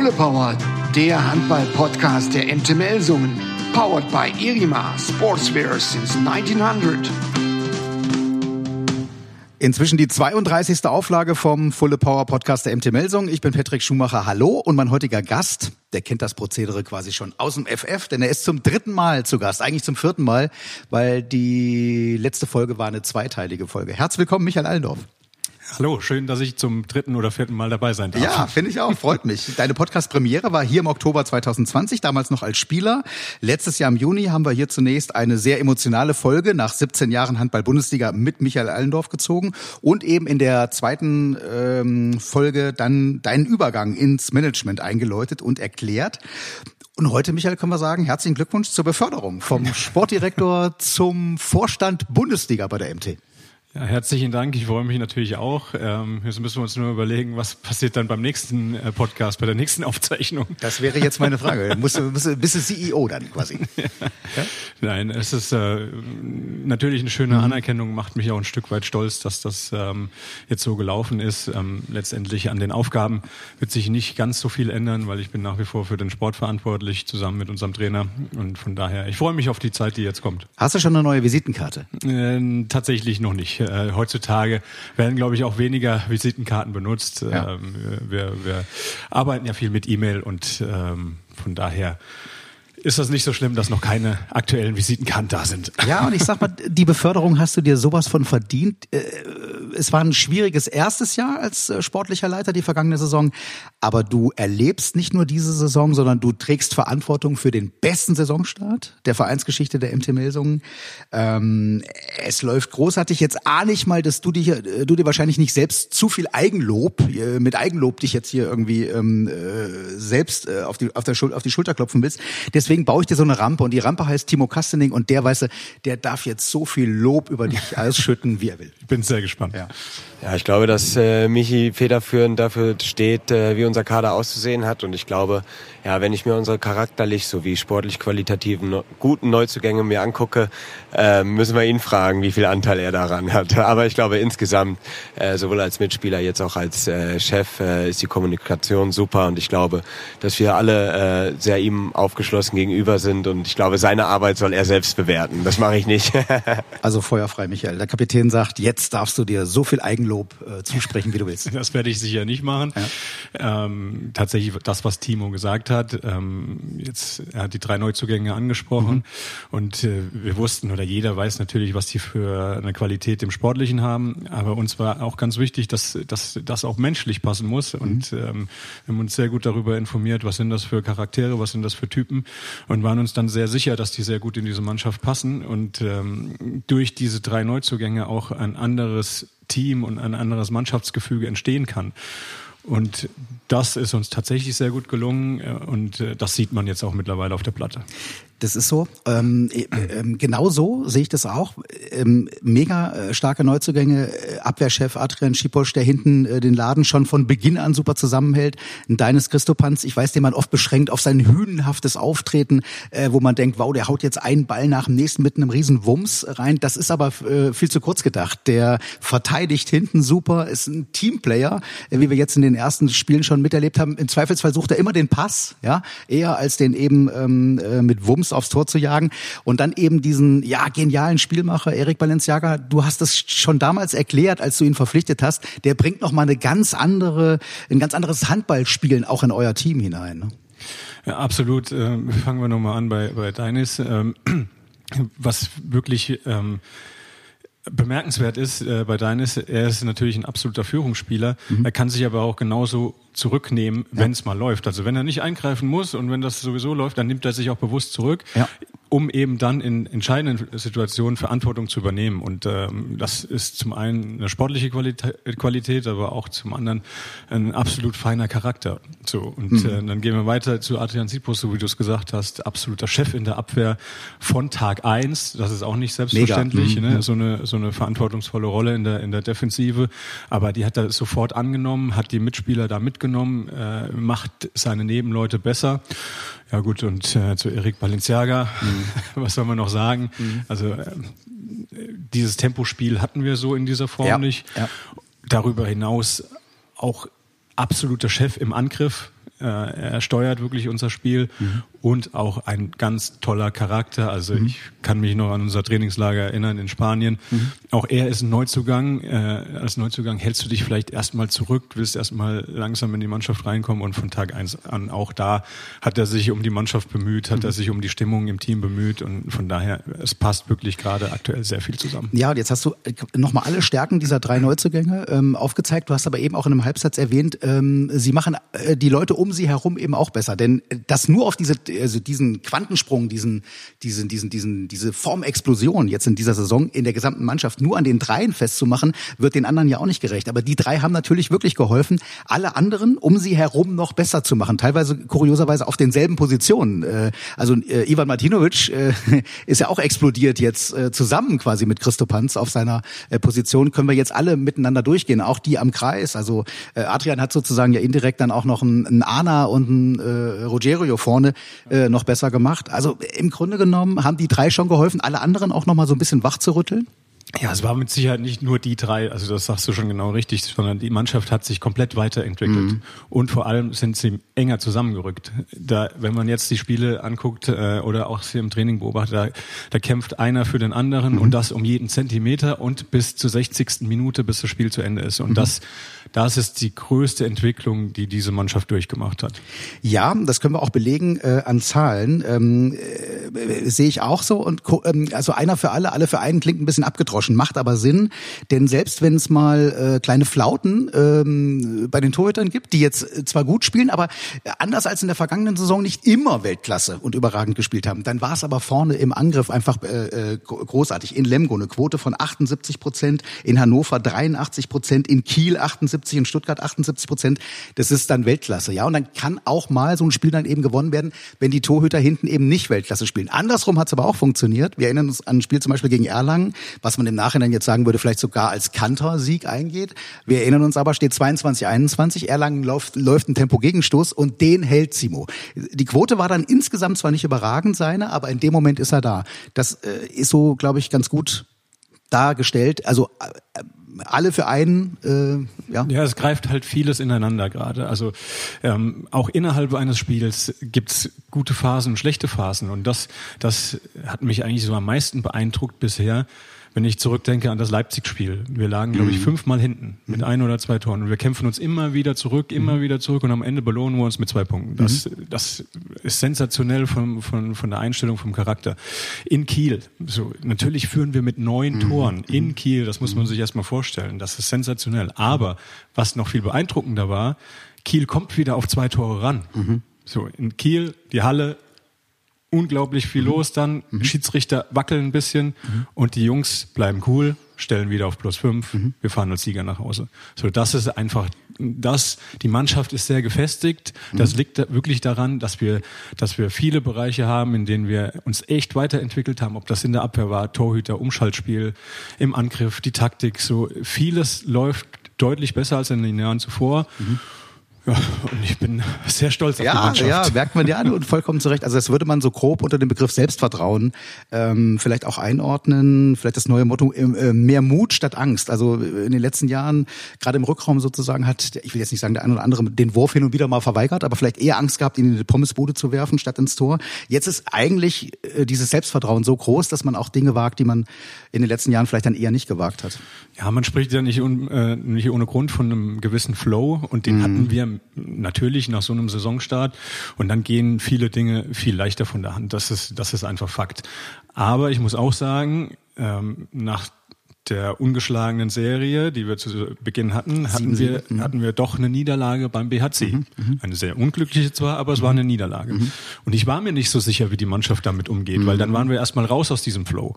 Fulle Power, der Handball-Podcast der MT Melsungen. Powered by Irima Sportswear since 1900. Inzwischen die 32. Auflage vom Fulle Power Podcast der MT Melsung. Ich bin Patrick Schumacher. Hallo und mein heutiger Gast, der kennt das Prozedere quasi schon aus dem FF, denn er ist zum dritten Mal zu Gast, eigentlich zum vierten Mal, weil die letzte Folge war eine zweiteilige Folge. Herzlich willkommen, Michael Allendorf. Hallo, schön, dass ich zum dritten oder vierten Mal dabei sein darf. Ja, finde ich auch, freut mich. Deine Podcast-Premiere war hier im Oktober 2020, damals noch als Spieler. Letztes Jahr im Juni haben wir hier zunächst eine sehr emotionale Folge nach 17 Jahren Handball-Bundesliga mit Michael Allendorf gezogen und eben in der zweiten ähm, Folge dann deinen Übergang ins Management eingeläutet und erklärt. Und heute, Michael, können wir sagen, herzlichen Glückwunsch zur Beförderung vom Sportdirektor zum Vorstand Bundesliga bei der MT. Ja, herzlichen Dank. Ich freue mich natürlich auch. Ähm, jetzt müssen wir uns nur überlegen, was passiert dann beim nächsten äh, Podcast, bei der nächsten Aufzeichnung. Das wäre jetzt meine Frage. Musst du, musst du, bist du CEO dann quasi? Ja. Ja? Nein, es ist äh, natürlich eine schöne mhm. Anerkennung, macht mich auch ein Stück weit stolz, dass das ähm, jetzt so gelaufen ist. Ähm, letztendlich an den Aufgaben wird sich nicht ganz so viel ändern, weil ich bin nach wie vor für den Sport verantwortlich, zusammen mit unserem Trainer. Und von daher, ich freue mich auf die Zeit, die jetzt kommt. Hast du schon eine neue Visitenkarte? Äh, tatsächlich noch nicht äh, heutzutage werden, glaube ich, auch weniger Visitenkarten benutzt. Ja. Ähm, wir, wir arbeiten ja viel mit E-Mail und ähm, von daher ist das nicht so schlimm, dass noch keine aktuellen Visitenkarten da sind. Ja, und ich sag mal, die Beförderung hast du dir sowas von verdient. Äh, es war ein schwieriges erstes Jahr als äh, sportlicher Leiter, die vergangene Saison. Aber du erlebst nicht nur diese Saison, sondern du trägst Verantwortung für den besten Saisonstart der Vereinsgeschichte der MT Melsungen. Ähm, es läuft großartig. Jetzt ahne ich mal, dass du, dich, äh, du dir wahrscheinlich nicht selbst zu viel Eigenlob, mit Eigenlob dich jetzt hier irgendwie ähm, selbst auf, die, auf, der Schul auf die Schulter klopfen willst. Deswegen baue ich dir so eine Rampe und die Rampe heißt Timo Kastening und der weiße, der darf jetzt so viel Lob über dich ausschütten, wie er will. Bin sehr gespannt. Ja, ja ich glaube, dass äh, Michi federführend dafür steht, äh, wie unser Kader auszusehen hat und ich glaube, ja, wenn ich mir unsere charakterlich sowie sportlich qualitativen guten Neuzugänge mir angucke, äh, müssen wir ihn fragen, wie viel Anteil er daran hat. Aber ich glaube insgesamt, äh, sowohl als Mitspieler jetzt auch als äh, Chef, äh, ist die Kommunikation super und ich glaube, dass wir alle äh, sehr ihm aufgeschlossen gegenüber sind und ich glaube, seine Arbeit soll er selbst bewerten. Das mache ich nicht. also feuerfrei, Michael. Der Kapitän sagt, jetzt darfst du dir so viel Eigenlob äh, zusprechen, wie du willst. Das werde ich sicher nicht machen. Ja. Ähm, tatsächlich das, was Timo gesagt hat. Ähm, jetzt, er hat die drei Neuzugänge angesprochen mhm. und äh, wir wussten oder jeder weiß natürlich, was die für eine Qualität im Sportlichen haben. Aber uns war auch ganz wichtig, dass, dass das auch menschlich passen muss. Mhm. Und ähm, wir haben uns sehr gut darüber informiert, was sind das für Charaktere, was sind das für Typen und waren uns dann sehr sicher, dass die sehr gut in diese Mannschaft passen und ähm, durch diese drei Neuzugänge auch ein anderes Team und ein anderes Mannschaftsgefüge entstehen kann. Und das ist uns tatsächlich sehr gut gelungen äh, und äh, das sieht man jetzt auch mittlerweile auf der Platte. Das ist so. Ähm, äh, äh, genau so sehe ich das auch. Ähm, mega äh, starke Neuzugänge. Äh, Abwehrchef Adrian Schiposch, der hinten äh, den Laden schon von Beginn an super zusammenhält. Ein Deines Christopanz, ich weiß, den man oft beschränkt auf sein hünenhaftes Auftreten, äh, wo man denkt, wow, der haut jetzt einen Ball nach dem nächsten mit einem riesen Wumms rein. Das ist aber äh, viel zu kurz gedacht. Der verteidigt hinten super, ist ein Teamplayer, äh, wie wir jetzt in den ersten Spielen schon miterlebt haben. Im Zweifelsfall sucht er immer den Pass, ja, eher als den eben ähm, äh, mit Wumms aufs Tor zu jagen. Und dann eben diesen ja genialen Spielmacher Erik Balenciaga. Du hast es schon damals erklärt, als du ihn verpflichtet hast. Der bringt noch eine ganz andere, ein ganz anderes Handballspielen auch in euer Team hinein. Ne? Ja, absolut. Ähm, fangen wir noch mal an bei bei Deines. Ähm, was wirklich ähm, bemerkenswert ist äh, bei Deines, er ist natürlich ein absoluter Führungsspieler. Mhm. Er kann sich aber auch genauso zurücknehmen, wenn es mal läuft. Also wenn er nicht eingreifen muss und wenn das sowieso läuft, dann nimmt er sich auch bewusst zurück. Ja um eben dann in entscheidenden Situationen Verantwortung zu übernehmen. Und ähm, das ist zum einen eine sportliche Qualität, Qualität aber auch zum anderen ein absolut feiner Charakter. So und mhm. äh, dann gehen wir weiter zu Adrian Sipos, so wie du es gesagt hast, absoluter Chef in der Abwehr von Tag eins. Das ist auch nicht selbstverständlich, mhm. ne? so eine so eine verantwortungsvolle Rolle in der in der Defensive. Aber die hat er sofort angenommen, hat die Mitspieler da mitgenommen, äh, macht seine Nebenleute besser. Ja gut, und äh, zu Erik Balenciaga, mhm. was soll man noch sagen? Mhm. Also äh, dieses Tempospiel hatten wir so in dieser Form ja. nicht. Ja. Darüber hinaus auch absoluter Chef im Angriff. Äh, er steuert wirklich unser Spiel mhm. Und auch ein ganz toller Charakter. Also mhm. ich kann mich noch an unser Trainingslager erinnern in Spanien. Mhm. Auch er ist ein Neuzugang. Äh, als Neuzugang hältst du dich vielleicht erstmal zurück, willst erstmal langsam in die Mannschaft reinkommen und von Tag eins an auch da hat er sich um die Mannschaft bemüht, hat er mhm. sich um die Stimmung im Team bemüht und von daher, es passt wirklich gerade aktuell sehr viel zusammen. Ja, und jetzt hast du äh, nochmal alle Stärken dieser drei Neuzugänge ähm, aufgezeigt. Du hast aber eben auch in einem Halbsatz erwähnt, ähm, sie machen äh, die Leute um sie herum eben auch besser. Denn das nur auf diese, also diesen Quantensprung, diesen, diesen, diesen, diesen, diese Formexplosion jetzt in dieser Saison in der gesamten Mannschaft nur an den dreien festzumachen, wird den anderen ja auch nicht gerecht. Aber die drei haben natürlich wirklich geholfen, alle anderen um sie herum noch besser zu machen. Teilweise kurioserweise auf denselben Positionen. Äh, also äh, Ivan Martinovic äh, ist ja auch explodiert jetzt äh, zusammen quasi mit Christo Panz auf seiner äh, Position. Können wir jetzt alle miteinander durchgehen, auch die am Kreis. Also äh, Adrian hat sozusagen ja indirekt dann auch noch einen, Ana und einen äh, Rogerio vorne äh, noch besser gemacht. Also im Grunde genommen haben die drei schon geholfen, alle anderen auch noch mal so ein bisschen wach zu rütteln. Ja, es war mit Sicherheit nicht nur die drei, also das sagst du schon genau richtig, sondern die Mannschaft hat sich komplett weiterentwickelt. Mhm. Und vor allem sind sie enger zusammengerückt. Da, wenn man jetzt die Spiele anguckt äh, oder auch sie im Training beobachtet, da, da kämpft einer für den anderen mhm. und das um jeden Zentimeter und bis zur 60. Minute, bis das Spiel zu Ende ist. Und mhm. das, das ist die größte Entwicklung, die diese Mannschaft durchgemacht hat. Ja, das können wir auch belegen äh, an Zahlen. Ähm, äh, sehe ich auch so. Und ähm, also einer für alle, alle für einen klingt ein bisschen abgetroschen austauschen. Macht aber Sinn, denn selbst wenn es mal äh, kleine Flauten ähm, bei den Torhütern gibt, die jetzt äh, zwar gut spielen, aber anders als in der vergangenen Saison nicht immer Weltklasse und überragend gespielt haben, dann war es aber vorne im Angriff einfach äh, äh großartig. In Lemgo eine Quote von 78 Prozent, in Hannover 83 Prozent, in Kiel 78, in Stuttgart 78 Prozent. Das ist dann Weltklasse, ja. Und dann kann auch mal so ein Spiel dann eben gewonnen werden, wenn die Torhüter hinten eben nicht Weltklasse spielen. Andersrum hat es aber auch funktioniert. Wir erinnern uns an ein Spiel zum Beispiel gegen Erlangen, was man im Nachhinein jetzt sagen würde, vielleicht sogar als Kanter-Sieg eingeht. Wir erinnern uns aber, steht 22-21, Erlangen läuft, läuft ein Tempo-Gegenstoß und den hält Simo. Die Quote war dann insgesamt zwar nicht überragend seine, aber in dem Moment ist er da. Das äh, ist so, glaube ich, ganz gut dargestellt. Also äh, alle für einen, äh, ja. Ja, es greift halt vieles ineinander gerade. Also ähm, auch innerhalb eines Spiels gibt's gute Phasen und schlechte Phasen. Und das, das hat mich eigentlich so am meisten beeindruckt bisher wenn ich zurückdenke an das Leipzig-Spiel. Wir lagen, glaube ich, mhm. fünfmal hinten mit ein oder zwei Toren. Und wir kämpfen uns immer wieder zurück, immer mhm. wieder zurück und am Ende belohnen wir uns mit zwei Punkten. Das, mhm. das ist sensationell von, von, von der Einstellung, vom Charakter. In Kiel, so, natürlich führen wir mit neun Toren in Kiel, das muss man sich erstmal vorstellen. Das ist sensationell. Aber was noch viel beeindruckender war, Kiel kommt wieder auf zwei Tore ran. Mhm. So, in Kiel, die Halle unglaublich viel mhm. los dann. Mhm. Schiedsrichter wackeln ein bisschen mhm. und die Jungs bleiben cool, stellen wieder auf plus fünf. Mhm. Wir fahren als Sieger nach Hause. So, das ist einfach das. Die Mannschaft ist sehr gefestigt. Das mhm. liegt da wirklich daran, dass wir, dass wir viele Bereiche haben, in denen wir uns echt weiterentwickelt haben. Ob das in der Abwehr war, Torhüter, Umschaltspiel, im Angriff, die Taktik. So vieles läuft deutlich besser als in den Jahren zuvor. Mhm. Und ich bin sehr stolz auf ja, die Mannschaft. Ja, merkt man ja an und vollkommen zurecht. Also das würde man so grob unter dem Begriff Selbstvertrauen ähm, vielleicht auch einordnen. Vielleicht das neue Motto, äh, mehr Mut statt Angst. Also in den letzten Jahren, gerade im Rückraum sozusagen, hat, ich will jetzt nicht sagen, der eine oder andere den Wurf hin und wieder mal verweigert, aber vielleicht eher Angst gehabt, ihn in die Pommesbude zu werfen, statt ins Tor. Jetzt ist eigentlich äh, dieses Selbstvertrauen so groß, dass man auch Dinge wagt, die man in den letzten Jahren vielleicht dann eher nicht gewagt hat. Ja, man spricht ja nicht, un, äh, nicht ohne Grund von einem gewissen Flow und den mhm. hatten wir natürlich nach so einem Saisonstart und dann gehen viele Dinge viel leichter von der Hand. Das ist, das ist einfach Fakt. Aber ich muss auch sagen, ähm, nach der ungeschlagenen Serie, die wir zu Beginn hatten, hatten wir, mhm. hatten wir doch eine Niederlage beim BHC. Mhm, mhm, eine sehr unglückliche zwar, aber es war eine Niederlage. Mhm. Und ich war mir nicht so sicher, wie die Mannschaft damit umgeht, weil dann waren wir erstmal raus aus diesem Flow.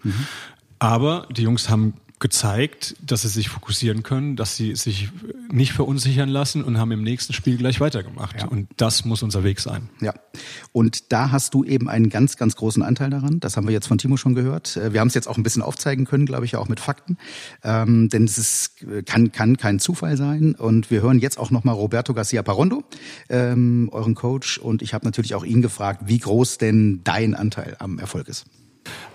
Aber die Jungs haben gezeigt, dass sie sich fokussieren können, dass sie sich nicht verunsichern lassen und haben im nächsten Spiel gleich weitergemacht. Ja. Und das muss unser Weg sein. Ja. Und da hast du eben einen ganz, ganz großen Anteil daran. Das haben wir jetzt von Timo schon gehört. Äh, wir haben es jetzt auch ein bisschen aufzeigen können, glaube ich, auch mit Fakten. Ähm, denn es ist, kann, kann kein Zufall sein. Und wir hören jetzt auch nochmal Roberto Garcia Parondo, ähm, euren Coach. Und ich habe natürlich auch ihn gefragt, wie groß denn dein Anteil am Erfolg ist.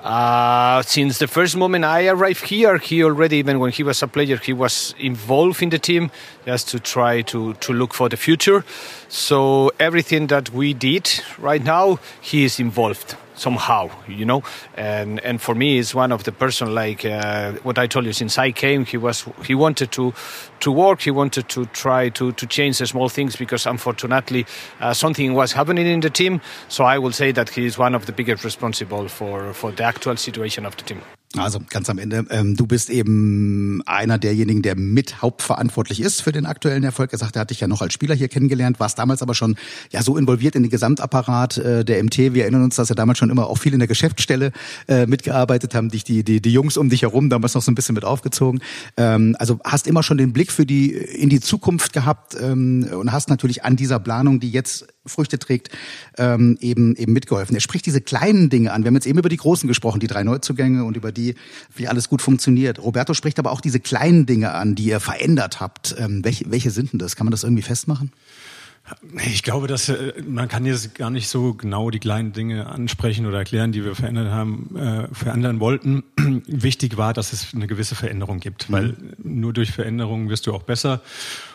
Uh, since the first moment I arrived here, he already, even when he was a player, he was involved in the team just to try to, to look for the future. So everything that we did right now, he is involved somehow, you know. And and for me, it's one of the person like uh, what I told you. Since I came, he was he wanted to to work. He wanted to try to to change the small things because unfortunately uh, something was happening in the team. So I will say that he is one of the biggest responsible for for the actual situation of the team. Also ganz am Ende, ähm, du bist eben einer derjenigen, der mit hauptverantwortlich ist für den aktuellen Erfolg. Er sagt, er hat dich ja noch als Spieler hier kennengelernt, warst damals aber schon ja so involviert in den Gesamtapparat äh, der MT. Wir erinnern uns, dass er damals schon immer auch viel in der Geschäftsstelle äh, mitgearbeitet haben, dich die, die, die Jungs um dich herum damals noch so ein bisschen mit aufgezogen. Ähm, also hast immer schon den Blick für die in die Zukunft gehabt ähm, und hast natürlich an dieser Planung, die jetzt Früchte trägt, ähm, eben eben mitgeholfen. Er spricht diese kleinen Dinge an. Wir haben jetzt eben über die großen gesprochen, die drei Neuzugänge und über die, wie alles gut funktioniert. Roberto spricht aber auch diese kleinen Dinge an, die ihr verändert habt. Ähm, welche, welche sind denn das? Kann man das irgendwie festmachen? Ich glaube, dass äh, man kann jetzt gar nicht so genau die kleinen Dinge ansprechen oder erklären, die wir verändert haben, äh, verändern wollten. Wichtig war, dass es eine gewisse Veränderung gibt, weil mhm. nur durch Veränderungen wirst du auch besser.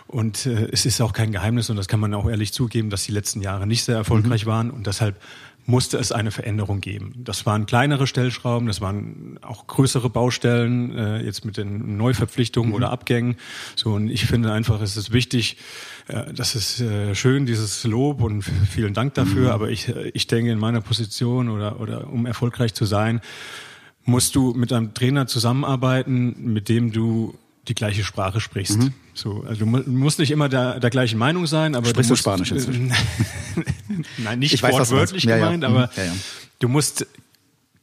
Und äh, es ist auch kein Geheimnis und das kann man auch ehrlich zugeben, dass die letzten Jahre nicht sehr erfolgreich mhm. waren und deshalb musste es eine Veränderung geben. Das waren kleinere Stellschrauben, das waren auch größere Baustellen, äh, jetzt mit den Neuverpflichtungen mhm. oder Abgängen. So und ich finde einfach, es ist wichtig, das ist äh, schön, dieses Lob und vielen Dank dafür. Mhm. Aber ich, äh, ich denke, in meiner Position oder oder um erfolgreich zu sein, musst du mit einem Trainer zusammenarbeiten, mit dem du die gleiche Sprache sprichst. Mhm. So, also du musst nicht immer der, der gleichen Meinung sein, aber Sprichst du, musst, du Spanisch inzwischen? Nein, nicht ich wortwörtlich weiß, gemeint, ja, ja. aber mhm. ja, du musst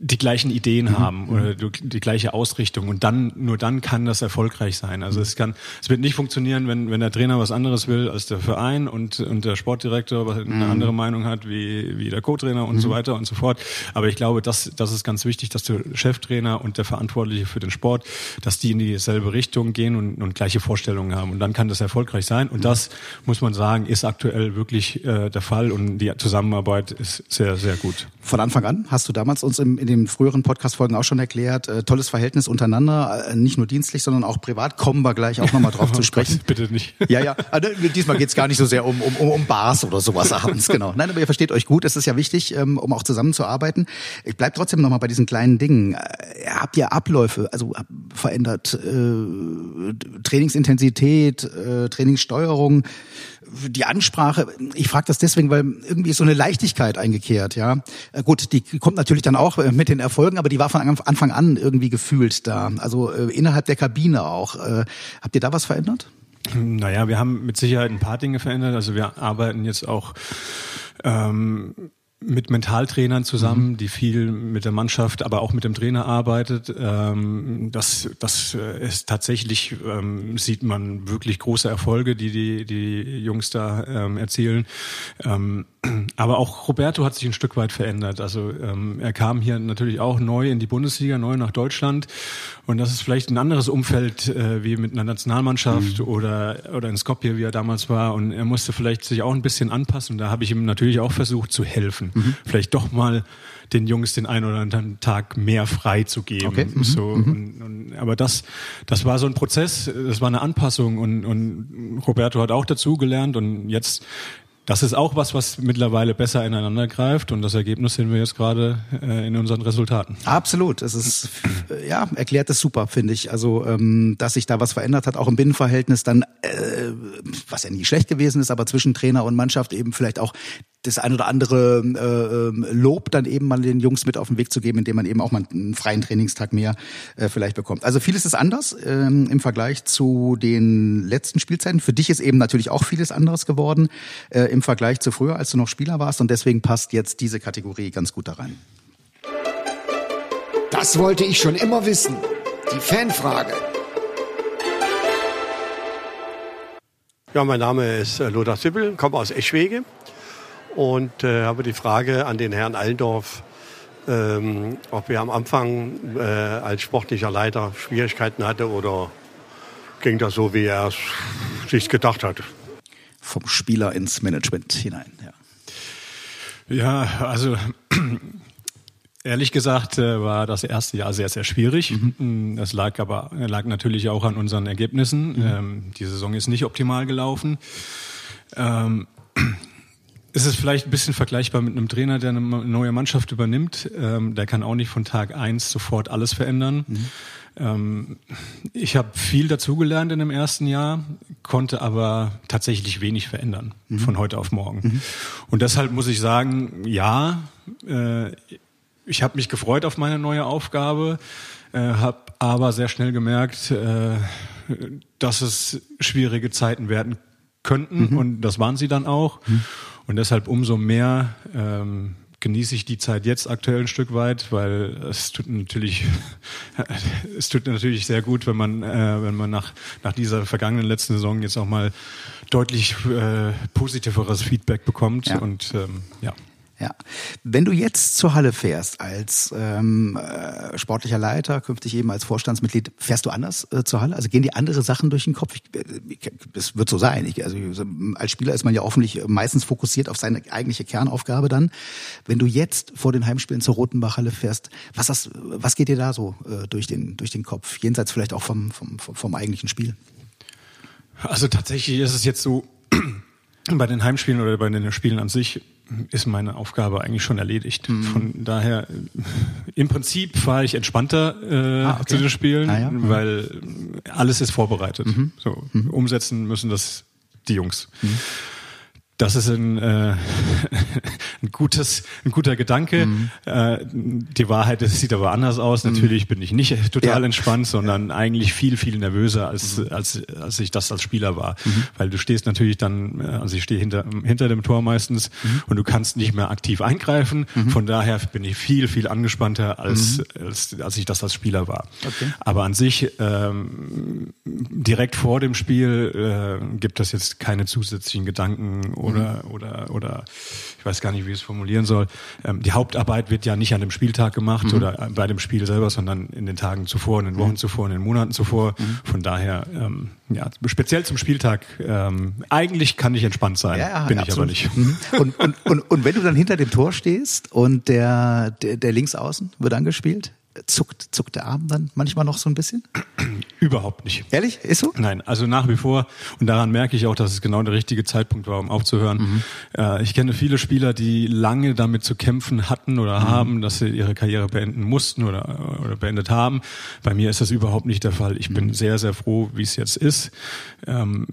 die gleichen Ideen mhm. haben oder mhm. die gleiche Ausrichtung und dann nur dann kann das erfolgreich sein. Also es kann es wird nicht funktionieren, wenn wenn der Trainer was anderes will als der Verein und und der Sportdirektor eine mhm. andere Meinung hat wie wie der Co-Trainer und mhm. so weiter und so fort. Aber ich glaube, das das ist ganz wichtig, dass der Cheftrainer und der Verantwortliche für den Sport, dass die in dieselbe Richtung gehen und, und gleiche Vorstellungen haben und dann kann das erfolgreich sein und das muss man sagen ist aktuell wirklich äh, der Fall und die Zusammenarbeit ist sehr sehr gut. Von Anfang an hast du damals uns im, in den früheren Podcast-Folgen auch schon erklärt. Äh, tolles Verhältnis untereinander, äh, nicht nur dienstlich, sondern auch privat. Kommen wir gleich auch nochmal drauf zu sprechen. Bitte nicht. Ja, ja. Also, diesmal geht's gar nicht so sehr um, um, um Bars oder sowas abends, genau. Nein, aber ihr versteht euch gut. Es ist ja wichtig, ähm, um auch zusammenzuarbeiten. Ich bleib trotzdem nochmal bei diesen kleinen Dingen. Äh, habt ihr Abläufe, also verändert äh, Trainingsintensität, äh, Trainingssteuerung? Die Ansprache, ich frage das deswegen, weil irgendwie ist so eine Leichtigkeit eingekehrt, ja. Äh, gut, die kommt natürlich dann auch äh, mit den Erfolgen, aber die war von Anfang an irgendwie gefühlt da. Also äh, innerhalb der Kabine auch. Äh, habt ihr da was verändert? Naja, wir haben mit Sicherheit ein paar Dinge verändert. Also wir arbeiten jetzt auch ähm, mit Mentaltrainern zusammen, mhm. die viel mit der Mannschaft, aber auch mit dem Trainer arbeitet. Ähm, das, das äh, ist tatsächlich, ähm, sieht man wirklich große Erfolge, die die, die Jungs da ähm, erzielen. Ähm, aber auch Roberto hat sich ein Stück weit verändert. Also ähm, er kam hier natürlich auch neu in die Bundesliga, neu nach Deutschland. Und das ist vielleicht ein anderes Umfeld äh, wie mit einer Nationalmannschaft mhm. oder, oder in Skopje, wie er damals war. Und er musste vielleicht sich auch ein bisschen anpassen. Da habe ich ihm natürlich auch versucht zu helfen. Mhm. Vielleicht doch mal den Jungs den einen oder anderen Tag mehr frei zu geben. Okay. Mhm. So, mhm. und, und, aber das, das war so ein Prozess, das war eine Anpassung und, und Roberto hat auch dazu gelernt und jetzt das ist auch was, was mittlerweile besser ineinander greift und das Ergebnis sehen wir jetzt gerade äh, in unseren Resultaten. Absolut. Es ist, ja, erklärt es super, finde ich. Also, ähm, dass sich da was verändert hat, auch im Binnenverhältnis dann, äh, was ja nie schlecht gewesen ist, aber zwischen Trainer und Mannschaft eben vielleicht auch das ein oder andere äh, ähm, Lob dann eben mal den Jungs mit auf den Weg zu geben, indem man eben auch mal einen freien Trainingstag mehr äh, vielleicht bekommt. Also vieles ist anders ähm, im Vergleich zu den letzten Spielzeiten. Für dich ist eben natürlich auch vieles anderes geworden äh, im Vergleich zu früher, als du noch Spieler warst. Und deswegen passt jetzt diese Kategorie ganz gut da rein. Das wollte ich schon immer wissen. Die Fanfrage. Ja, mein Name ist äh, Lothar Sippel, komme aus Eschwege und äh, habe die Frage an den Herrn Allendorf, ähm, ob er am Anfang äh, als sportlicher Leiter Schwierigkeiten hatte oder ging das so, wie er es sich gedacht hat. Vom Spieler ins Management hinein, ja. Ja, also Ehrlich gesagt äh, war das erste Jahr sehr, sehr schwierig. Mhm. Das lag aber lag natürlich auch an unseren Ergebnissen. Mhm. Ähm, die Saison ist nicht optimal gelaufen. Ähm, es ist vielleicht ein bisschen vergleichbar mit einem Trainer, der eine neue Mannschaft übernimmt. Ähm, der kann auch nicht von Tag eins sofort alles verändern. Mhm. Ähm, ich habe viel dazugelernt in dem ersten Jahr, konnte aber tatsächlich wenig verändern mhm. von heute auf morgen. Mhm. Und deshalb muss ich sagen, ja, äh, ich habe mich gefreut auf meine neue Aufgabe, äh, habe aber sehr schnell gemerkt, äh, dass es schwierige Zeiten werden könnten mhm. und das waren sie dann auch. Und deshalb umso mehr ähm, genieße ich die Zeit jetzt aktuell ein Stück weit, weil es tut natürlich, es tut natürlich sehr gut, wenn man, äh, wenn man nach, nach dieser vergangenen letzten Saison jetzt auch mal deutlich äh, positiveres Feedback bekommt ja. und ähm, ja. Ja. Wenn du jetzt zur Halle fährst als ähm, äh, sportlicher Leiter, künftig eben als Vorstandsmitglied, fährst du anders äh, zur Halle? Also gehen dir andere Sachen durch den Kopf? Ich, äh, es wird so sein. Ich, also als Spieler ist man ja hoffentlich meistens fokussiert auf seine eigentliche Kernaufgabe dann. Wenn du jetzt vor den Heimspielen zur Rotenbach-Halle fährst, was, hast, was geht dir da so äh, durch, den, durch den Kopf? Jenseits vielleicht auch vom, vom, vom, vom eigentlichen Spiel? Also tatsächlich ist es jetzt so, bei den Heimspielen oder bei den Spielen an sich ist meine Aufgabe eigentlich schon erledigt. Mhm. Von daher, im Prinzip fahre ich entspannter äh, ah, okay. zu den Spielen, ah, ja. mhm. weil alles ist vorbereitet. Mhm. So mhm. umsetzen müssen das die Jungs. Das ist ein, äh, ein gutes, ein guter Gedanke. Mhm. Äh, die Wahrheit das sieht aber anders aus. Mhm. Natürlich bin ich nicht total ja. entspannt, sondern ja. eigentlich viel, viel nervöser als, mhm. als, als ich das als Spieler war. Mhm. Weil du stehst natürlich dann, äh, also ich stehe hinter, hinter dem Tor meistens mhm. und du kannst nicht mehr aktiv eingreifen. Mhm. Von daher bin ich viel, viel angespannter als, als, als ich das als Spieler war. Okay. Aber an sich, ähm, direkt vor dem Spiel äh, gibt es jetzt keine zusätzlichen Gedanken oder, mhm. oder, oder ich weiß gar nicht, wie ich es formulieren soll. Ähm, die Hauptarbeit wird ja nicht an dem Spieltag gemacht mhm. oder bei dem Spiel selber, sondern in den Tagen zuvor, in den Wochen mhm. zuvor, in den Monaten zuvor. Mhm. Von daher, ähm, ja, speziell zum Spieltag, ähm, eigentlich kann ich entspannt sein, ja, ja, bin ja, ich absolut. aber nicht. Mhm. Und, und, und, und wenn du dann hinter dem Tor stehst und der, der, der Linksaußen wird angespielt, zuckt, zuckt der Arm dann manchmal noch so ein bisschen? Überhaupt nicht. Ehrlich? Ist so? Nein, also nach wie vor. Und daran merke ich auch, dass es genau der richtige Zeitpunkt war, um aufzuhören. Mhm. Äh, ich kenne viele Spieler, die lange damit zu kämpfen hatten oder mhm. haben, dass sie ihre Karriere beenden mussten oder, oder beendet haben. Bei mir ist das überhaupt nicht der Fall. Ich mhm. bin sehr, sehr froh, wie es jetzt ist. Ähm,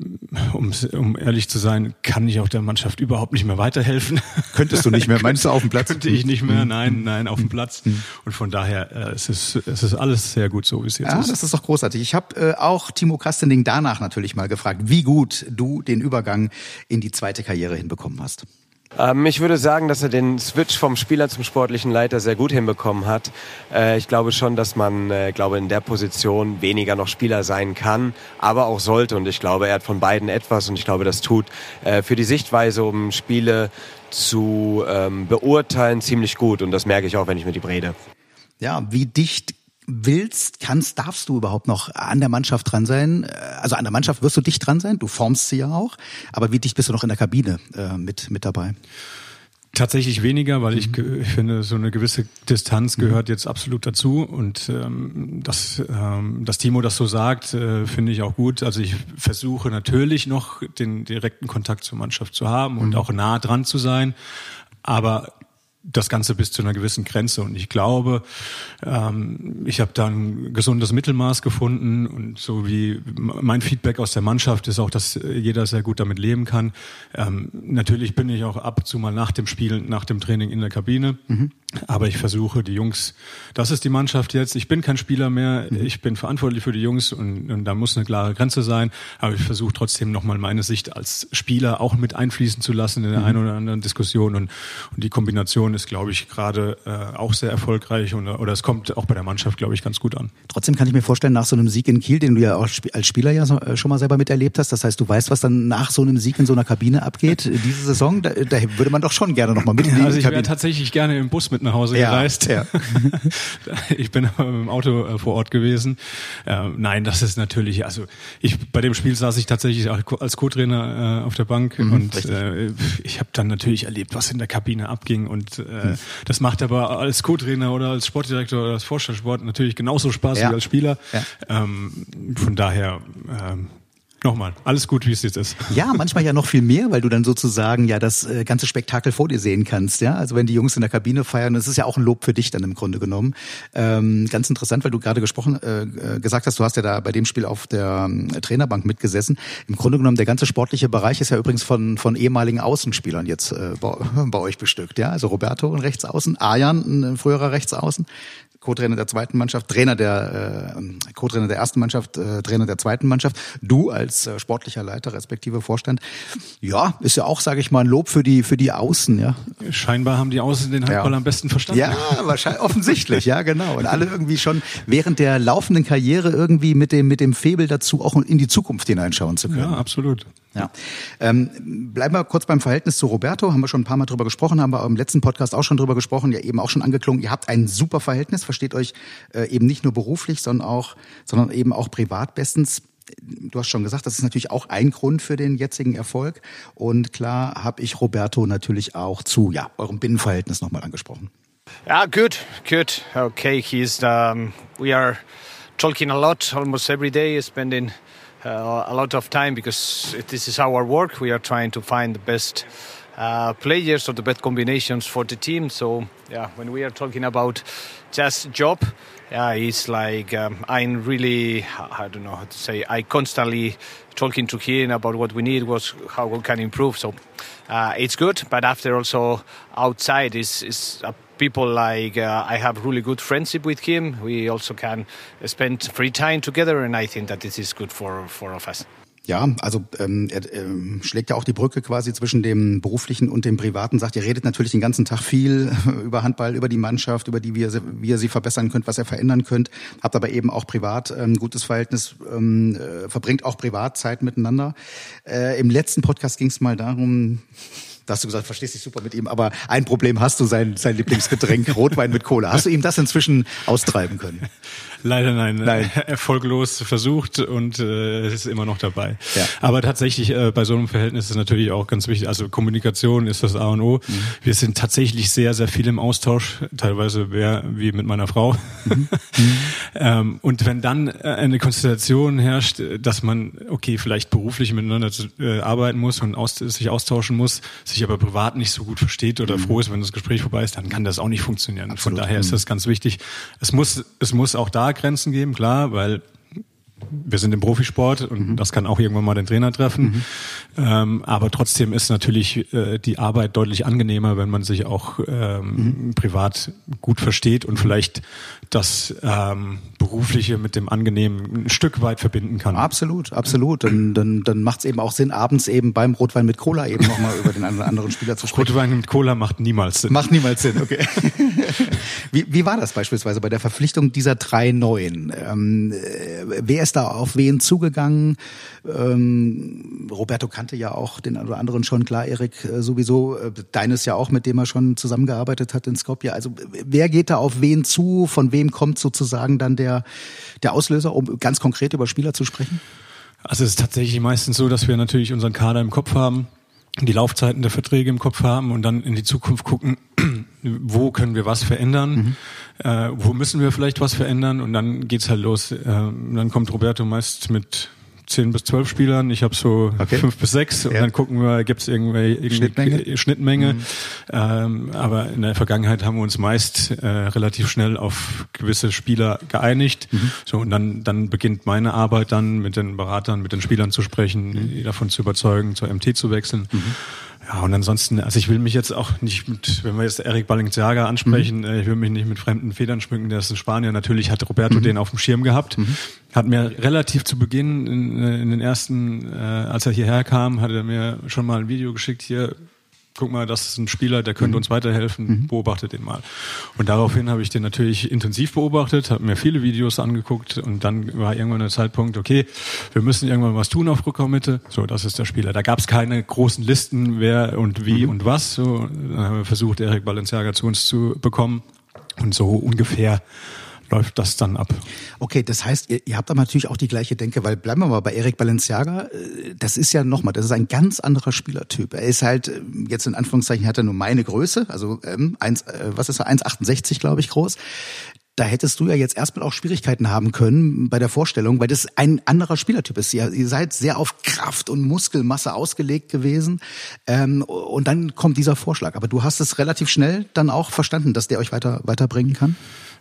um, um ehrlich zu sein, kann ich auch der Mannschaft überhaupt nicht mehr weiterhelfen. Könntest du nicht mehr? Meinst du auf dem Platz? Könnte ich nicht mehr. Mhm. Nein, nein, auf dem Platz. Mhm. Und von daher, es ist, es ist alles sehr gut so, wie es jetzt ja, ist. Das ist doch großartig. Ich habe äh, auch Timo Kastening danach natürlich mal gefragt, wie gut du den Übergang in die zweite Karriere hinbekommen hast. Ähm, ich würde sagen, dass er den Switch vom Spieler zum sportlichen Leiter sehr gut hinbekommen hat. Äh, ich glaube schon, dass man, äh, glaube in der Position weniger noch Spieler sein kann, aber auch sollte. Und ich glaube, er hat von beiden etwas. Und ich glaube, das tut äh, für die Sichtweise, um Spiele zu ähm, beurteilen, ziemlich gut. Und das merke ich auch, wenn ich mit ihm rede. Ja, wie dicht willst, kannst, darfst du überhaupt noch an der Mannschaft dran sein? Also an der Mannschaft wirst du dicht dran sein, du formst sie ja auch, aber wie dicht bist du noch in der Kabine äh, mit, mit dabei? Tatsächlich weniger, weil ich, mhm. ich, finde, so eine gewisse Distanz mhm. gehört jetzt absolut dazu. Und ähm, dass, ähm, dass Timo das so sagt, äh, finde ich auch gut. Also ich versuche natürlich noch den direkten Kontakt zur Mannschaft zu haben und mhm. auch nah dran zu sein. Aber das Ganze bis zu einer gewissen Grenze. Und ich glaube, ähm, ich habe da ein gesundes Mittelmaß gefunden. Und so wie mein Feedback aus der Mannschaft ist auch, dass jeder sehr gut damit leben kann. Ähm, natürlich bin ich auch ab und zu mal nach dem Spiel, nach dem Training in der Kabine. Mhm. Aber ich versuche, die Jungs, das ist die Mannschaft jetzt. Ich bin kein Spieler mehr. Mhm. Ich bin verantwortlich für die Jungs und, und da muss eine klare Grenze sein. Aber ich versuche trotzdem nochmal meine Sicht als Spieler auch mit einfließen zu lassen in der mhm. einen oder anderen Diskussion. Und, und die Kombination ist, glaube ich, gerade äh, auch sehr erfolgreich und, oder es kommt auch bei der Mannschaft, glaube ich, ganz gut an. Trotzdem kann ich mir vorstellen, nach so einem Sieg in Kiel, den du ja auch als Spieler ja äh, schon mal selber miterlebt hast, das heißt, du weißt, was dann nach so einem Sieg in so einer Kabine abgeht, diese Saison, da, da würde man doch schon gerne nochmal mit. Also ich wäre tatsächlich gerne im Bus mit mit nach Hause Ja, gereist. ja. ich bin aber mit dem Auto äh, vor Ort gewesen. Ähm, nein, das ist natürlich, also ich bei dem Spiel saß ich tatsächlich auch als Co-Trainer äh, auf der Bank und richtig. äh, ich habe dann natürlich erlebt, was in der Kabine abging und äh, das macht aber als Co-Trainer oder als Sportdirektor oder als Vorstandssport natürlich genauso Spaß Ja. wie als Spieler. Ähm, von daher ähm, nochmal, alles gut, wie es jetzt ist. Ja, manchmal ja noch viel mehr, weil du dann sozusagen ja das äh, ganze Spektakel vor dir sehen kannst. Ja, also wenn die Jungs in der Kabine feiern, das ist ja auch ein Lob für dich dann im Grunde genommen. Ähm, ganz interessant, weil du gerade gesprochen äh, äh, gesagt hast, du hast ja da bei dem Spiel auf der ähm, Trainerbank mitgesessen. Im Grunde genommen der ganze sportliche Bereich ist ja übrigens von von ehemaligen Außenspielern jetzt äh, bei, bei euch bestückt. Ja, also Roberto ein Rechtsaußen, Arjan ein früherer Rechtsaußen. Co-Trainer der zweiten Mannschaft, Trainer der äh, Co-Trainer der ersten Mannschaft, äh, Trainer der zweiten Mannschaft. Du als äh, sportlicher Leiter respektive Vorstand. Ja, ist ja auch, sage ich mal, ein Lob für die für die Außen, ja. Scheinbar haben die Außen den Handball Ja. am besten verstanden. Ja, wahrscheinlich offensichtlich, ja, genau. Und alle irgendwie schon während der laufenden Karriere irgendwie mit dem mit dem Febel dazu auch in die Zukunft hineinschauen zu können. ja absolut. Ja. Ähm, bleiben wir kurz beim Verhältnis zu Roberto. Haben wir schon ein paar Mal drüber gesprochen, haben wir im letzten Podcast auch schon drüber gesprochen, ja eben auch schon angeklungen. Ihr habt ein super Verhältnis, versteht euch äh, eben nicht nur beruflich, sondern auch, sondern eben auch privat bestens. Du hast schon gesagt, das ist natürlich auch ein Grund für den jetzigen Erfolg. Und klar habe ich Roberto natürlich auch zu ja, eurem Binnenverhältnis nochmal angesprochen. Yeah, good, good. Okay, he's. Um, we are talking a lot, almost every day, spending uh, a lot of time because this is our work. We are trying to find the best uh, players or the best combinations for the team. So yeah, when we are talking about just job, yeah, it's like um, I'm really I don't know how to say. I constantly talking to him about what we need, was how we can improve. So uh, it's good, but after also outside is is. A people like uh, I have really good friendship with him. We also can spend free time together, and I think that this is good for for of us. Ja, also ähm, er ähm, schlägt ja auch die Brücke quasi zwischen dem beruflichen und dem privaten. Sagt, ihr redet natürlich den ganzen Tag viel über Handball, über die Mannschaft, über die wie ihr, sie- wie ihr sie verbessern könnt, was ihr verändern könnt. Habt aber eben auch privat ähm, gutes Verhältnis, ähm, äh, verbringt auch privat Zeit miteinander. Äh, Im letzten Podcast ging es mal darum. Da hast du gesagt, verstehst dich super mit ihm, aber ein Problem hast du, sein, sein Lieblingsgetränk, Rotwein mit Cola. Hast du ihm das inzwischen austreiben können? Leider nein. Nein. Erfolglos versucht und äh, ist immer noch dabei. Ja. Aber tatsächlich äh, bei so einem Verhältnis ist es natürlich auch ganz wichtig. Also Kommunikation ist das A und O. Wir sind tatsächlich sehr, sehr viel im Austausch, teilweise mehr wie mit meiner Frau. ähm, und wenn dann äh, eine Konstellation herrscht, äh, dass man, okay, vielleicht beruflich miteinander zu, äh, arbeiten muss und aus, sich austauschen muss, sich aber privat nicht so gut versteht oder froh ist, wenn das Gespräch vorbei ist, dann kann das auch nicht funktionieren. Absolut. Von daher ist das ganz wichtig. Es muss, es muss auch da Grenzen geben, klar, weil wir sind im Profisport und das kann auch irgendwann mal den Trainer treffen. Ähm, aber trotzdem ist natürlich äh, die Arbeit deutlich angenehmer, wenn man sich auch ähm, privat gut versteht und vielleicht das ähm, Berufliche mit dem Angenehmen ein Stück weit verbinden kann. Absolut, absolut. Dann, dann, dann macht es eben auch Sinn, abends eben beim Rotwein mit Cola eben nochmal über den anderen Spieler zu sprechen. Rotwein mit Cola macht niemals Sinn. Macht niemals Sinn, okay. wie, wie war das beispielsweise bei der Verpflichtung dieser drei Neuen? Ähm, äh, wer ist da auf wen zugegangen? Ähm, Roberto kannte ja auch den oder anderen schon, klar, Erik äh, sowieso, äh, deines ja auch, mit dem er schon zusammengearbeitet hat in Skopje. Also wer geht da auf wen zu? Von wem kommt sozusagen dann der, der Auslöser, um ganz konkret über Spieler zu sprechen? Also es ist tatsächlich meistens so, dass wir natürlich unseren Kader im Kopf haben, die Laufzeiten der Verträge im Kopf haben und dann in die Zukunft gucken, wo können wir was verändern, äh, wo müssen wir vielleicht was verändern und dann geht's halt los. Äh, dann kommt Roberto meist mit zehn bis zwölf Spielern, ich habe so Okay. fünf bis sechs und Ja. dann gucken wir, gibt's irgendwelche irgendwie Schnittmenge? Schnittmenge. Ähm, aber in der Vergangenheit haben wir uns meist äh, relativ schnell auf gewisse Spieler geeinigt. So und dann dann beginnt meine Arbeit dann mit den Beratern, mit den Spielern zu sprechen, die davon zu überzeugen, zur MT zu wechseln. Ja, und ansonsten, also ich will mich jetzt auch nicht mit, wenn wir jetzt Eric Balenciaga ansprechen, äh, ich will mich nicht mit fremden Federn schmücken, der ist ein Spanier. Natürlich hat Roberto den auf dem Schirm gehabt. Hat mir relativ zu Beginn in, äh, in den ersten, äh, als er hierher kam, hat er mir schon mal ein Video geschickt, hier, guck mal, das ist ein Spieler, der könnte mhm. uns weiterhelfen, mhm. beobachtet den mal. Und daraufhin habe ich den natürlich intensiv beobachtet, habe mir viele Videos angeguckt und dann war irgendwann der Zeitpunkt, okay, wir müssen irgendwann was tun auf Rückraummitte. So, das ist der Spieler. Da gab es keine großen Listen, wer und wie mhm. und was. So, dann haben wir versucht, Erik Balenciaga zu uns zu bekommen. Und so ungefähr läuft das dann ab. Okay, das heißt, ihr, ihr habt aber natürlich auch die gleiche Denke, weil bleiben wir mal bei Erik Balenciaga, äh, das ist ja nochmal, das ist ein ganz anderer Spielertyp. Er ist halt, äh, jetzt in Anführungszeichen hat er nur meine Größe, also ähm, eins, äh, was ist er, 1,68 glaube ich groß. Da hättest du ja jetzt erstmal auch Schwierigkeiten haben können bei der Vorstellung, weil das ein anderer Spielertyp ist. Ihr, ihr seid sehr auf Kraft und Muskelmasse ausgelegt gewesen. Ähm, und dann kommt dieser Vorschlag. Aber du hast es relativ schnell dann auch verstanden, dass der euch weiter weiterbringen kann?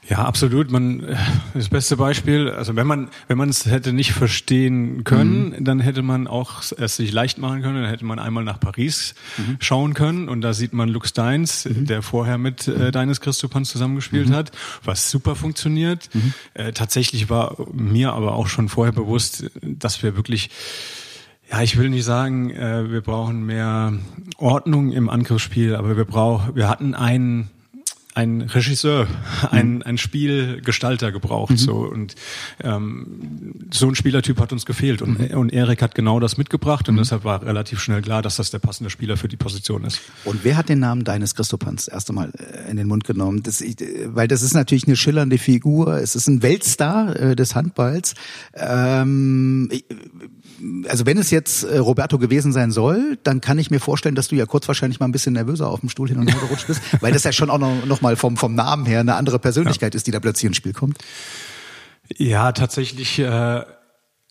Ja, absolut. Man das beste Beispiel, also wenn man wenn man es hätte nicht verstehen können, mhm. dann hätte man auch es sich leicht machen können. Dann hätte man einmal nach Paris mhm. schauen können und da sieht man Lux Steins, mhm. der vorher mit äh, Deines Christopans zusammengespielt mhm. hat, was super funktioniert. Mhm. Äh, tatsächlich war mir aber auch schon vorher bewusst, dass wir wirklich ja, ich will nicht sagen, äh, wir brauchen mehr Ordnung im Angriffsspiel, aber wir brauchen, wir hatten einen ein Regisseur, ein, mhm. ein Spielgestalter gebraucht. Mhm. So und ähm, so ein Spielertyp hat uns gefehlt und, mhm. und Erik hat genau das mitgebracht und mhm. deshalb war relativ schnell klar, dass das der passende Spieler für die Position ist. Und wer hat den Namen deines Christopans erst einmal äh, in den Mund genommen? Das, weil das ist natürlich eine schillernde Figur. Es ist ein Weltstar äh, des Handballs. Ähm, also wenn es jetzt äh, Roberto gewesen sein soll, dann kann ich mir vorstellen, dass du ja kurz wahrscheinlich mal ein bisschen nervöser auf dem Stuhl hin und her gerutscht bist, weil das ja schon auch noch, noch mal vom, vom Namen her eine andere Persönlichkeit ja. ist, die da plötzlich ins Spiel kommt. Ja, tatsächlich äh,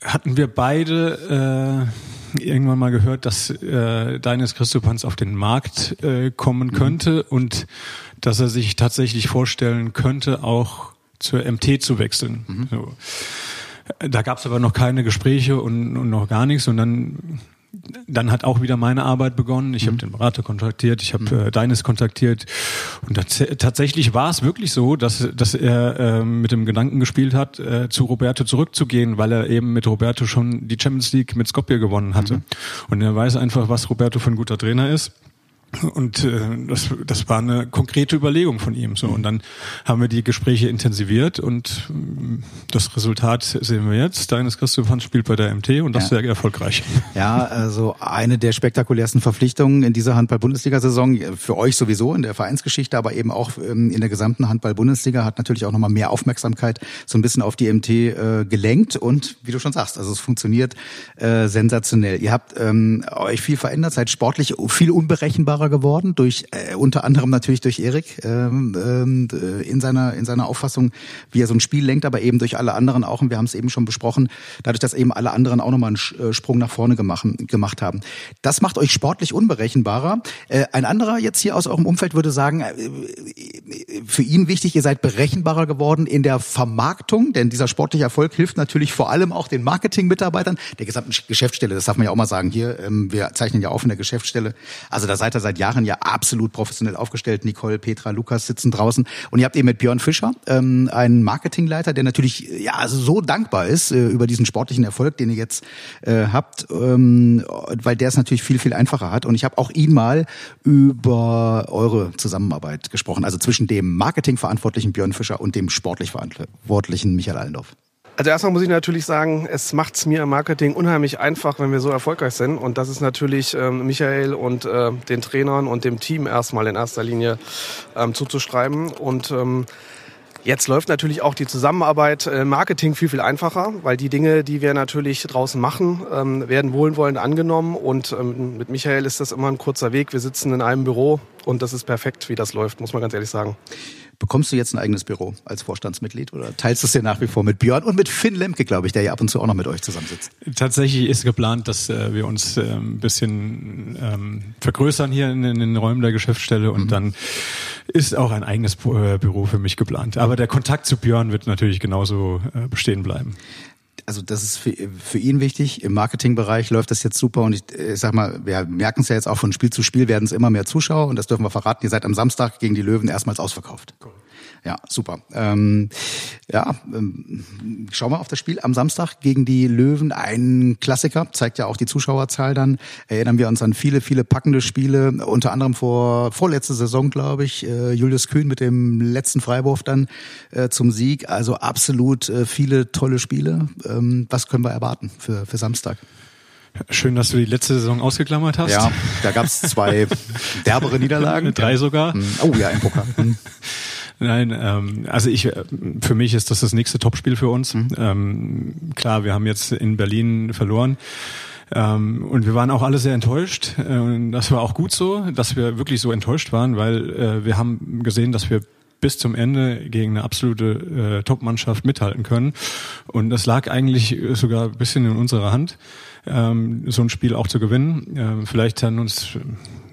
hatten wir beide äh, irgendwann mal gehört, dass äh, Deines Christopans auf den Markt äh, kommen mhm. könnte mhm. und dass er sich tatsächlich vorstellen könnte, auch zur MT zu wechseln. Mhm. So. Da gab es aber noch keine Gespräche und, und noch gar nichts. Und dann dann hat auch wieder meine Arbeit begonnen. Ich mhm. habe den Berater kontaktiert, ich habe mhm. äh, Deines kontaktiert und tatsächlich war es wirklich so, dass, dass er äh, mit dem Gedanken gespielt hat, äh, zu Roberto zurückzugehen, weil er eben mit Roberto schon die Champions League mit Skopje gewonnen hatte. Mhm. Und er weiß einfach, was Roberto für ein guter Trainer ist. Und äh, das, das war eine konkrete Überlegung von ihm. So und dann haben wir die Gespräche intensiviert und äh, das Resultat sehen wir jetzt. Deines Christophan spielt bei der MT und das ja. sehr erfolgreich. Ja, also eine der spektakulärsten Verpflichtungen in dieser Handball-Bundesliga-Saison für euch sowieso in der Vereinsgeschichte, aber eben auch ähm, in der gesamten Handball-Bundesliga hat natürlich auch nochmal mehr Aufmerksamkeit so ein bisschen auf die MT äh, gelenkt und wie du schon sagst, also es funktioniert äh, sensationell. Ihr habt ähm, euch viel verändert, seid sportlich viel unberechenbarer sichtbarer geworden durch äh, unter anderem natürlich durch Erik ähm, ähm, äh, in seiner in seiner Auffassung, wie er so ein Spiel lenkt, aber eben durch alle anderen auch. Und wir haben es eben schon besprochen, dadurch, dass eben alle anderen auch nochmal einen äh, Sprung nach vorne gemacht, gemacht haben. Das macht euch sportlich unberechenbarer. Äh, ein anderer jetzt hier aus eurem Umfeld würde sagen, äh, für ihn wichtig, ihr seid berechenbarer geworden in der Vermarktung, denn dieser sportliche Erfolg hilft natürlich vor allem auch den Marketing-Mitarbeitern der gesamten Geschäftsstelle. Das darf man ja auch mal sagen. Hier, ähm, wir zeichnen ja auf in der Geschäftsstelle. Also da seid ihr seit Jahren ja absolut professionell aufgestellt. Nicole, Petra, Lukas sitzen draußen. Und ihr habt eben mit Björn Fischer ähm, einen Marketingleiter, der natürlich ja also so dankbar ist äh, über diesen sportlichen Erfolg, den ihr jetzt äh, habt, ähm, weil der es natürlich viel, viel einfacher hat. Und ich habe auch ihn mal über eure Zusammenarbeit gesprochen, also zwischen dem Marketingverantwortlichen Björn Fischer und dem sportlich Verantwortlichen Michael Allendorf. Also erstmal muss ich natürlich sagen, es macht es mir im Marketing unheimlich einfach, wenn wir so erfolgreich sind. Und das ist natürlich ähm, Michael und äh, den Trainern und dem Team erstmal in erster Linie ähm, zuzuschreiben. Und ähm, Jetzt läuft natürlich auch die Zusammenarbeit äh, Marketing viel, viel einfacher, weil die Dinge, die wir natürlich draußen machen, ähm, werden wohlwollend angenommen. Und ähm, mit Michael ist das immer ein kurzer Weg. Wir sitzen in einem Büro und das ist perfekt, wie das läuft, muss man ganz ehrlich sagen. Bekommst du jetzt ein eigenes Büro als Vorstandsmitglied oder teilst du es dir nach wie vor mit Björn und mit Finn Lemke, glaube ich, der ja ab und zu auch noch mit euch zusammensitzt? Tatsächlich ist geplant, dass äh, wir uns äh, ein bisschen ähm, vergrößern hier in, in, den Räumen der Geschäftsstelle und mhm. dann ist auch ein eigenes äh, Büro für mich geplant. Aber der Kontakt zu Björn wird natürlich genauso äh, bestehen bleiben also das ist für, für ihn wichtig. Im Marketingbereich läuft das jetzt super und ich, ich sag mal, wir merken es ja jetzt auch von Spiel zu Spiel werden es immer mehr Zuschauer und das dürfen wir verraten. Ihr seid am Samstag gegen die Löwen erstmals ausverkauft. Cool. Ja, super. Ähm, ja, ähm, schauen wir auf das Spiel am Samstag gegen die Löwen. Ein Klassiker, zeigt ja auch die Zuschauerzahl dann. Erinnern wir uns an viele, viele packende Spiele, unter anderem vor vorletzte Saison, glaube ich, äh, Julius Kühn mit dem letzten Freiwurf dann äh, zum Sieg. Also absolut äh, viele tolle Spiele. Ähm, was können wir erwarten für, für Samstag? Schön, dass du die letzte Saison ausgeklammert hast. Ja, da gab es zwei derbere Niederlagen. Drei sogar. Oh ja, im Pokal. Nein, ähm, also ich, für mich ist das das nächste Topspiel für uns. Mhm. Ähm, klar, wir haben jetzt in Berlin verloren. Ähm, und wir waren auch alle sehr enttäuscht. Äh, und das war auch gut so, dass wir wirklich so enttäuscht waren, weil äh, wir haben gesehen, dass wir bis zum Ende gegen eine absolute äh, Top-Mannschaft mithalten können. Und das lag eigentlich sogar ein bisschen in unserer Hand ähm, so ein Spiel auch zu gewinnen. Ähm, vielleicht haben uns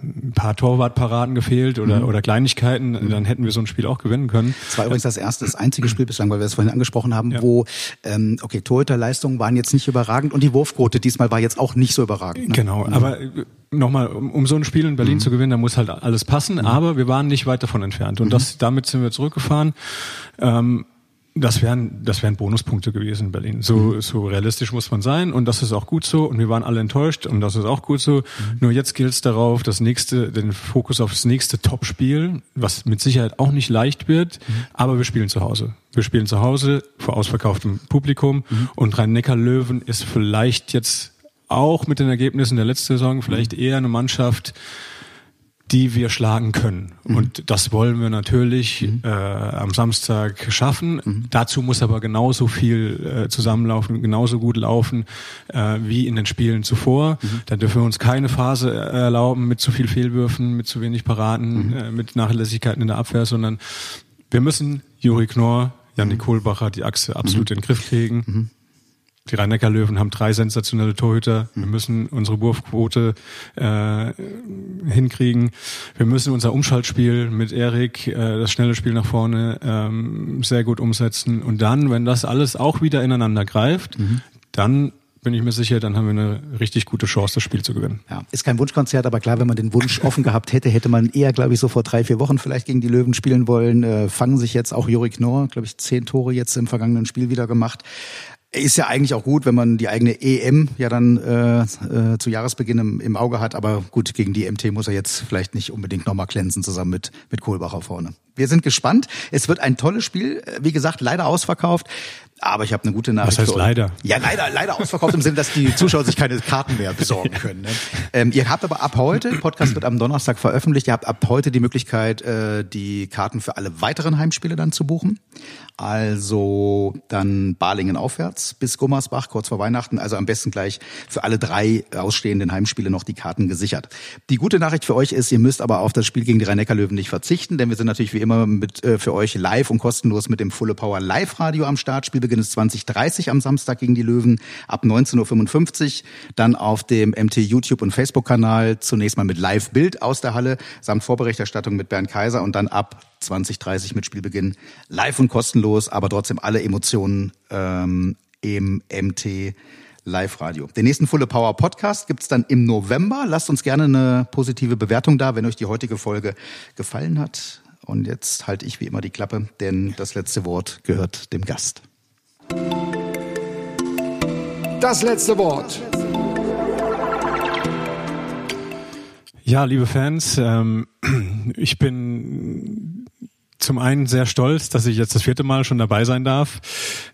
ein paar Torwartparaden gefehlt oder, mhm. oder Kleinigkeiten, mhm. dann hätten wir so ein Spiel auch gewinnen können. Das war übrigens das erste, das einzige Spiel bislang, weil wir es vorhin angesprochen haben, ja. wo, ähm, okay, Torhüterleistungen waren jetzt nicht überragend und die Wurfquote diesmal war jetzt auch nicht so überragend. Ne? Genau, mhm. aber äh, nochmal, um, um so ein Spiel in Berlin mhm. zu gewinnen, da muss halt alles passen, mhm. aber wir waren nicht weit davon entfernt und mhm. das, damit sind wir zurückgefahren. Ähm, das wären, das wären Bonuspunkte gewesen in Berlin. So, mhm. so realistisch muss man sein und das ist auch gut so und wir waren alle enttäuscht und das ist auch gut so. Mhm. Nur jetzt gilt es darauf, das nächste, den Fokus auf das nächste Topspiel, was mit Sicherheit auch nicht leicht wird, mhm. aber wir spielen zu Hause. Wir spielen zu Hause vor ausverkauftem Publikum und Rhein-Neckar-Löwen ist vielleicht jetzt auch mit den Ergebnissen der letzten Saison vielleicht eher eine Mannschaft, die wir schlagen können. Mhm. Und das wollen wir natürlich mhm. äh, am Samstag schaffen. Mhm. Dazu muss aber genauso viel äh, zusammenlaufen, genauso gut laufen äh, wie in den Spielen zuvor. Mhm. Da dürfen wir uns keine Phase erlauben mit zu viel Fehlwürfen, mit zu wenig Paraden, mhm. äh, mit Nachlässigkeiten in der Abwehr, sondern wir müssen Juri Knorr, Janik mhm. Kohlbacher die Achse absolut in den Griff kriegen. Die Rhein-Neckar-Löwen haben drei sensationelle Torhüter. Wir müssen unsere Wurfquote äh, hinkriegen. Wir müssen unser Umschaltspiel mit Erik, äh, das schnelle Spiel nach vorne, ähm, sehr gut umsetzen. Und dann, wenn das alles auch wieder ineinander greift, mhm. dann bin ich mir sicher, dann haben wir eine richtig gute Chance, das Spiel zu gewinnen. Ja, ist kein Wunschkonzert, aber klar, wenn man den Wunsch offen gehabt hätte, hätte man eher, glaube ich, so vor drei, vier Wochen vielleicht gegen die Löwen spielen wollen. Äh, fangen sich jetzt auch Juri Knorr, glaube ich, zehn Tore jetzt im vergangenen Spiel wieder gemacht. Ist ja eigentlich auch gut, wenn man die eigene EM ja dann äh, äh, zu Jahresbeginn im, im Auge hat. Aber gut, gegen die MT muss er jetzt vielleicht nicht unbedingt nochmal glänzen zusammen mit, mit Kohlbacher vorne. Wir sind gespannt. Es wird ein tolles Spiel. Wie gesagt, leider ausverkauft. Aber ich habe eine gute Nachricht. Was heißt leider? Ja, leider, leider ausverkauft im Sinne, dass die Zuschauer sich keine Karten mehr besorgen können. Ne? Ähm, ihr habt aber ab heute, Podcast wird am Donnerstag veröffentlicht, ihr habt ab heute die Möglichkeit, äh, die Karten für alle weiteren Heimspiele dann zu buchen. Also dann Balingen aufwärts bis Gummersbach, kurz vor Weihnachten. Also am besten gleich für alle drei ausstehenden Heimspiele noch die Karten gesichert. Die gute Nachricht für euch ist, ihr müsst aber auf das Spiel gegen die Rhein-Neckar-Löwen nicht verzichten, denn wir sind natürlich wie immer mit, äh, für euch live und kostenlos mit dem Fulle Power Live-Radio am Start. Spiel Spielbeginn ist 2030 am Samstag gegen die Löwen ab 19.55 Uhr. Dann auf dem MT YouTube und Facebook-Kanal zunächst mal mit Live-Bild aus der Halle samt Vorberichterstattung mit Bernd Kaiser und dann ab 2030 mit Spielbeginn live und kostenlos, aber trotzdem alle Emotionen ähm, im MT Live-Radio. Den nächsten Fulle Power Podcast gibt's dann im November. Lasst uns gerne eine positive Bewertung da, wenn euch die heutige Folge gefallen hat. Und jetzt halte ich wie immer die Klappe, denn das letzte Wort gehört dem Gast. Das letzte Wort. Ja, liebe Fans, ähm, ich bin zum einen sehr stolz, dass ich jetzt das vierte Mal schon dabei sein darf.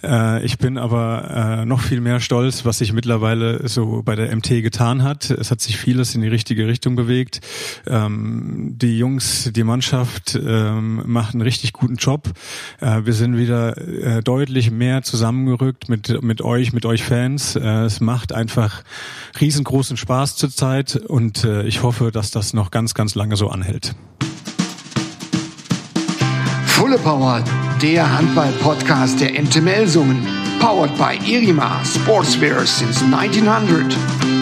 Äh, ich bin aber äh, noch viel mehr stolz, was sich mittlerweile so bei der MT getan hat. Es hat sich vieles in die richtige Richtung bewegt. Ähm, die Jungs, die Mannschaft ähm, macht einen richtig guten Job. Äh, wir sind wieder äh, deutlich mehr zusammengerückt mit, mit euch, mit euch Fans. Äh, es macht einfach riesengroßen Spaß zurzeit und äh, ich hoffe, dass das noch ganz, ganz lange so anhält. Fulle Power, der Handball-Podcast der MTML-Sungen. Powered by Irima Sportswear since 1900.